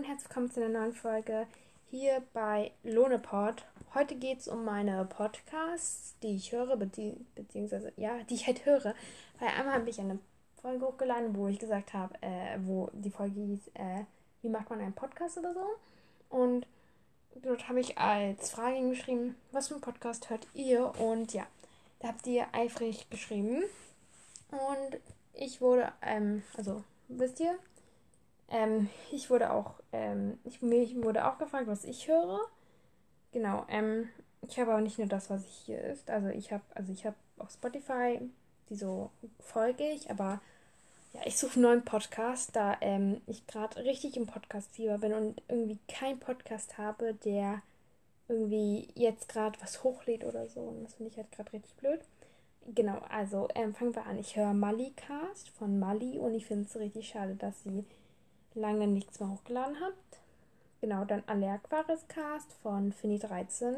und herzlich willkommen zu einer neuen Folge hier bei Lohnepod. Heute geht es um meine Podcasts, die ich höre, bezieh beziehungsweise, ja, die ich halt höre. Weil einmal habe ich eine Folge hochgeladen, wo ich gesagt habe, äh, wo die Folge hieß, äh, wie macht man einen Podcast oder so. Und dort habe ich als Frage geschrieben, was für einen Podcast hört ihr? Und ja, da habt ihr eifrig geschrieben. Und ich wurde, ähm, also, wisst ihr, ähm, ich wurde auch, ähm, ich, mich wurde auch gefragt, was ich höre. Genau, ähm, ich habe aber nicht nur das, was ich hier ist. Also ich habe, also ich habe auf Spotify, die so folge ich, aber ja, ich suche einen neuen Podcast, da ähm, ich gerade richtig im Podcast-Fieber bin und irgendwie keinen Podcast habe, der irgendwie jetzt gerade was hochlädt oder so. Und das finde ich halt gerade richtig blöd. Genau, also ähm, fangen wir an. Ich höre Mali-Cast von Mali und ich finde es richtig schade, dass sie lange nichts mehr hochgeladen habt. Genau, dann Allerquaris Cast von Fini13.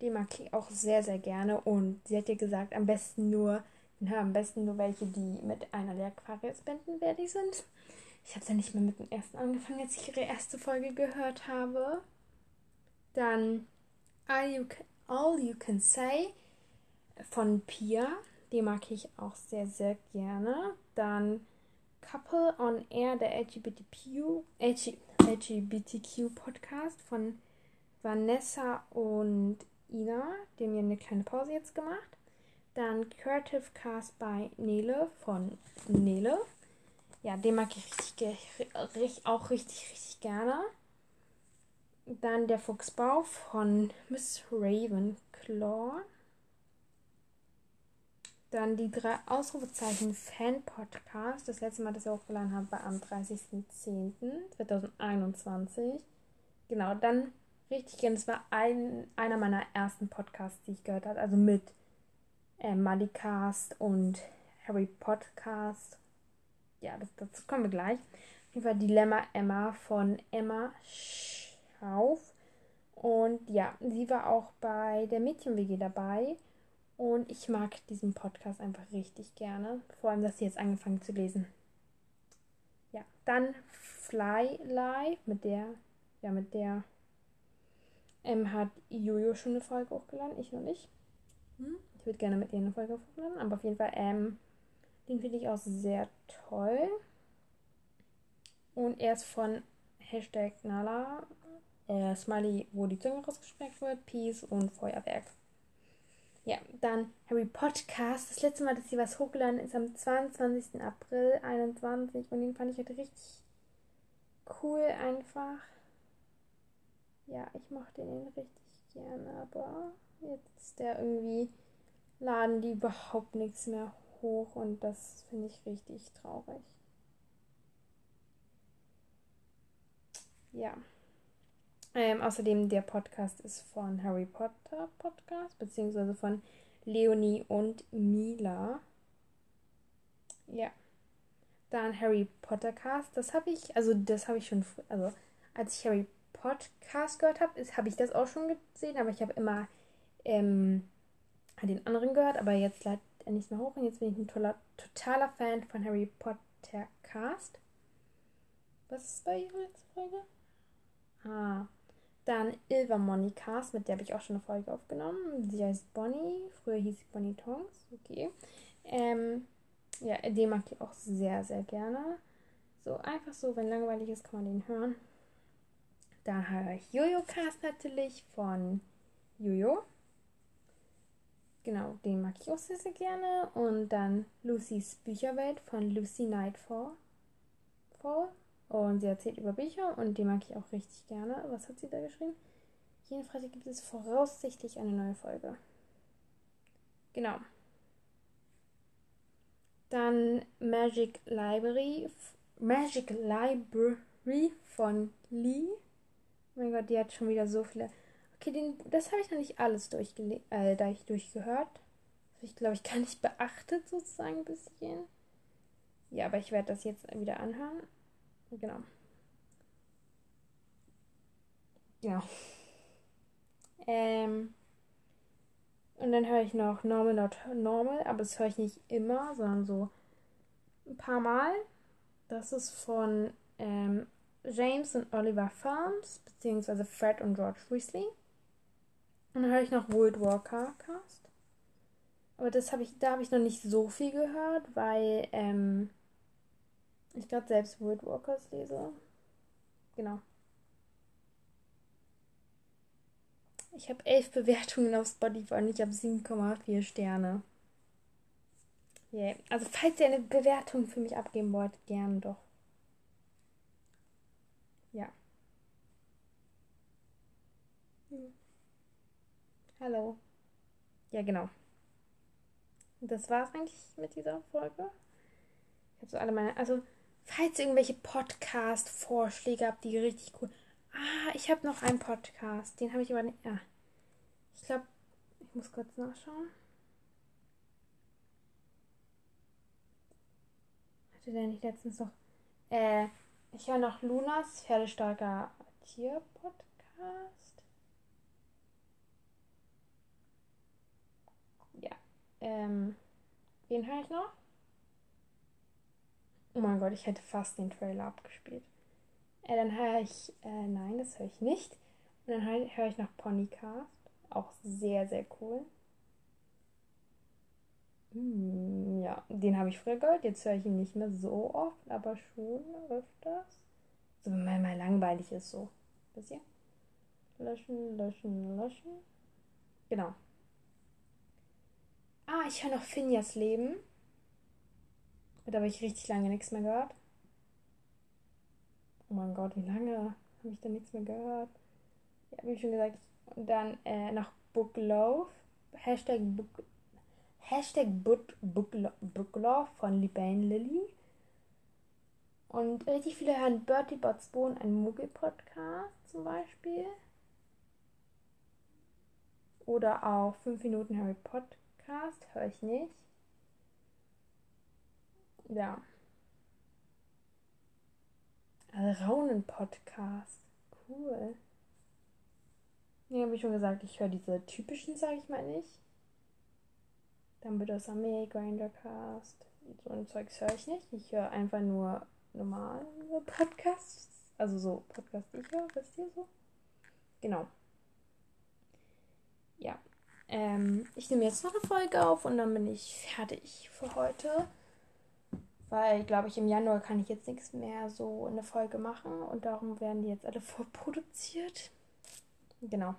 Die mag ich auch sehr, sehr gerne. Und sie hat dir gesagt, am besten nur, hör am besten nur welche, die mit einer Allerquaris fertig sind. Ich habe ja nicht mehr mit dem ersten angefangen, als ich ihre erste Folge gehört habe. Dann All You Can, All you can Say von Pia. Die mag ich auch sehr, sehr gerne. Dann Couple on Air, der LGBTQ, LGBTQ Podcast von Vanessa und Ina. Die haben ja eine kleine Pause jetzt gemacht. Dann Creative Cast bei Nele von Nele. Ja, den mag ich richtig, auch richtig, richtig gerne. Dann der Fuchsbau von Miss Ravenclaw. Dann die drei Ausrufezeichen Fan-Podcast. Das letzte Mal, das ich hochgeladen habe, war am 30.10.2021. Genau, dann richtig gerne. Das war ein, einer meiner ersten Podcasts, die ich gehört habe. Also mit äh, Malicast und Harry Podcast. Ja, das, dazu kommen wir gleich. Auf jeden Fall Dilemma Emma von Emma Schauf. Und ja, sie war auch bei der Mädchen-WG dabei. Und ich mag diesen Podcast einfach richtig gerne. Vor allem, dass sie jetzt angefangen zu lesen. Ja, dann Fly Live mit der, ja, mit der ähm, hat Jojo schon eine Folge hochgeladen, ich noch nicht. Hm? Ich würde gerne mit ihr eine Folge hochladen, aber auf jeden Fall, ähm, den finde ich auch sehr toll. Und er ist von Hashtag Nala, äh, Smiley, wo die Zunge rausgesprengt wird, Peace und Feuerwerk. Ja, dann Harry Podcast. Das letzte Mal, dass sie was hochgeladen ist, am 22. April 21. Und den fand ich halt richtig cool einfach. Ja, ich mochte den richtig gerne, aber jetzt ist der irgendwie, laden die überhaupt nichts mehr hoch und das finde ich richtig traurig. Ja. Ähm, außerdem der Podcast ist von Harry Potter Podcast, beziehungsweise von Leonie und Mila. Ja. Dann Harry Potter Cast. Das habe ich, also das habe ich schon, also als ich Harry Podcast gehört habe, habe ich das auch schon gesehen, aber ich habe immer ähm, den anderen gehört, aber jetzt leidet er nicht mehr hoch und jetzt bin ich ein toller, totaler Fan von Harry Potter Cast. Was ist bei Ihrer letzten Folge? Ah, dann Ilva Monicast, mit der habe ich auch schon eine Folge aufgenommen. Sie heißt Bonnie. Früher hieß sie Bonnie Tongs. Okay. Ähm, ja, den mag ich auch sehr, sehr gerne. So, einfach so, wenn langweilig ist, kann man den hören. Dann höre ich Jojo Cast natürlich von Jojo. Genau, den mag ich auch sehr, sehr gerne. Und dann Lucys Bücherwelt von Lucy Nightfall. Fall. Und sie erzählt über Bücher und die mag ich auch richtig gerne. Was hat sie da geschrieben? Jeden Freitag gibt es voraussichtlich eine neue Folge. Genau. Dann Magic Library. Magic Library von Lee. Oh mein Gott, die hat schon wieder so viele. Okay, den, das habe ich noch nicht alles durchgele äh, da ich durchgehört. Das habe ich, glaube ich, gar nicht beachtet, sozusagen ein bisschen. Ja, aber ich werde das jetzt wieder anhören. Genau. Ja. Ähm, und dann höre ich noch Normal Not Normal, aber das höre ich nicht immer, sondern so ein paar Mal. Das ist von ähm, James und Oliver Farms, beziehungsweise Fred und George Weasley. Und dann höre ich noch World Walker Cast. Aber das habe ich, da habe ich noch nicht so viel gehört, weil ähm, ich gerade selbst World Walkers lese. Genau. Ich habe elf Bewertungen auf Spotify und ich habe 7,4 Sterne. Yeah. Also falls ihr eine Bewertung für mich abgeben wollt, gern doch. Ja. Hm. Hallo. Ja, genau. Das war's eigentlich mit dieser Folge. Ich habe so alle meine. Also, falls ihr irgendwelche Podcast-Vorschläge habt, die richtig cool. Ah, ich habe noch einen Podcast. Den habe ich aber nicht. Ja. Ich glaube, ich muss kurz nachschauen. Hatte der nicht letztens noch. Äh, ich höre noch Lunas Pferdestarker Tier-Podcast. Ja. Ähm, wen höre ich noch? Oh mein Gott, ich hätte fast den Trailer abgespielt. Äh, dann höre ich, äh, nein, das höre ich nicht. Und dann höre hör ich noch Ponycast. Auch sehr, sehr cool. Hm, ja, den habe ich früher gehört. Jetzt höre ich ihn nicht mehr so oft, aber schon öfters. So, wenn man mal langweilig ist, so. Bisschen. Löschen, löschen, löschen. Genau. Ah, ich höre noch Finjas Leben. Da habe ich richtig lange nichts mehr gehört. Oh mein Gott, wie lange habe ich da nichts mehr gehört? Ja, wie schon gesagt. Und dann äh, noch Book Love. Hashtag Book Hashtag Book, Book, Book Love von Libane Lilly. Und richtig viele hören Bertie Bots Bohnen, ein Muggel-Podcast zum Beispiel. Oder auch 5 Minuten Harry Podcast, höre ich nicht. Ja. Raunen-Podcast. Cool. Ja, habe ich schon gesagt, ich höre diese typischen, sage ich mal nicht. Dann wird das Armee, Grindercast. So ein Zeugs höre ich nicht. Ich höre einfach nur normale Podcasts. Also so Podcasts, die ich höre, wisst ihr so? Genau. Ja. Ähm, ich nehme jetzt noch eine Folge auf und dann bin ich fertig für heute. Weil, glaube ich, im Januar kann ich jetzt nichts mehr so in der Folge machen und darum werden die jetzt alle vorproduziert. Genau.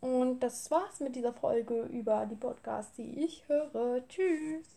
Und das war's mit dieser Folge über die Podcasts, die ich höre. Tschüss.